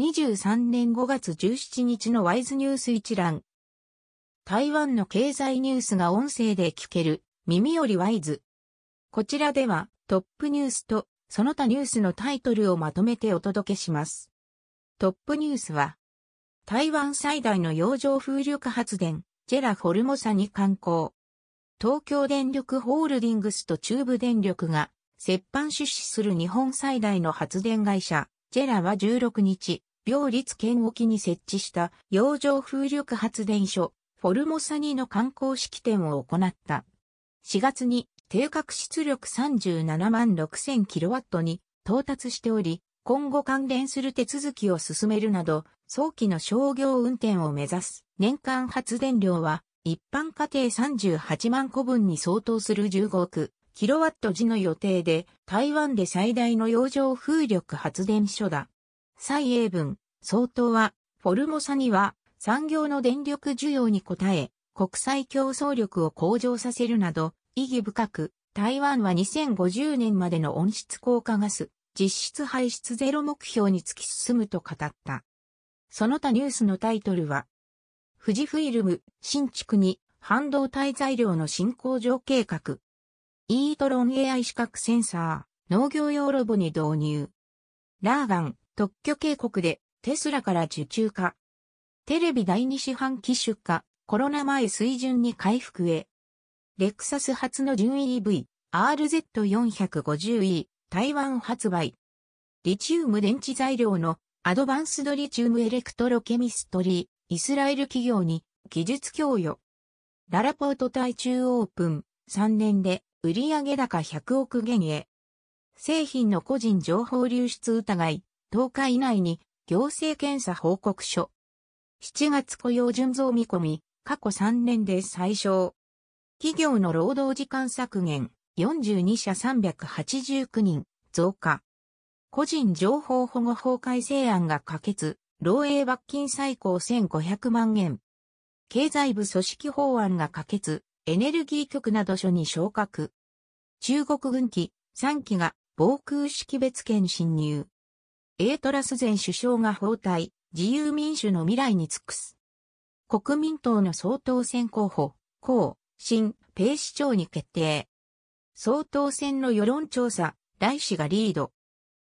2023年5月17日のワイズニュース一覧。台湾の経済ニュースが音声で聞ける耳よりワイズ。こちらではトップニュースとその他ニュースのタイトルをまとめてお届けします。トップニュースは台湾最大の洋上風力発電ジェラフォルモサに観光。東京電力ホールディングスと中部電力が折半出資する日本最大の発電会社、ジェラは16日、病立県沖に設置した洋上風力発電所、フォルモサニの観光式典を行った。4月に定格出力37万6000キロワットに到達しており、今後関連する手続きを進めるなど、早期の商業運転を目指す年間発電量は一般家庭38万個分に相当する15億キロワット時の予定で、台湾で最大の洋上風力発電所だ。蔡英文、総統は、フォルモサには、産業の電力需要に応え、国際競争力を向上させるなど、意義深く、台湾は2050年までの温室効果ガス、実質排出ゼロ目標に突き進むと語った。その他ニュースのタイトルは、富士フィルム、新築に半導体材料の新工場計画。イートロン AI 視覚センサー、農業用ロボに導入。ラーガン、特許警告でテスラから受注化。テレビ第二四半期出荷、コロナ前水準に回復へ。レクサス初の純 EV、RZ450E、台湾発売。リチウム電池材料のアドバンスドリチウムエレクトロケミストリー、イスラエル企業に技術供与。ララポート対中オープン、3年で売上高100億元へ。製品の個人情報流出疑い、10日以内に行政検査報告書。7月雇用順増見込み、過去3年で最小。企業の労働時間削減、42社389人、増加。個人情報保護法改正案が可決、漏洩罰金最高1500万円。経済部組織法案が可決、エネルギー局など所に昇格。中国軍機3機が防空識別圏侵入。エートラス前首相が包帯、自由民主の未来に尽くす。国民党の総統選候補、江、新、ペイ市長に決定。総統選の世論調査、来氏がリード。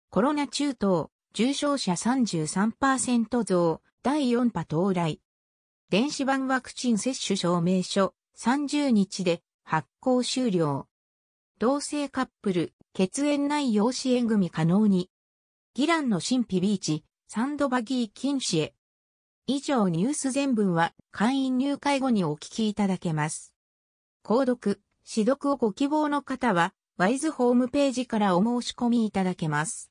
コロナ中等、重症者33%増、第4波到来。電子版ワクチン接種証明書、30日で発行終了。同性カップル、血縁内養子縁組可能に。ギランの神秘ビーチ、サンドバギー禁止へ。以上ニュース全文は会員入会後にお聞きいただけます。購読、指読をご希望の方は、ワイズホームページからお申し込みいただけます。